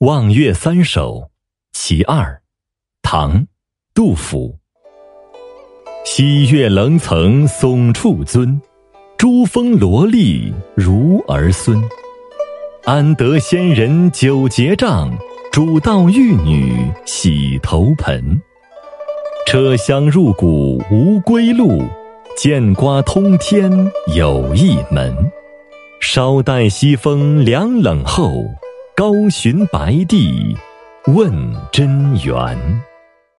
望岳三首·其二，唐·杜甫。西岳棱层耸处尊，珠峰罗立如儿孙。安得仙人九节杖，主道玉女洗头盆。车厢入谷无归路，见瓜通天有一门。稍待西风凉冷后。高寻白帝问真源。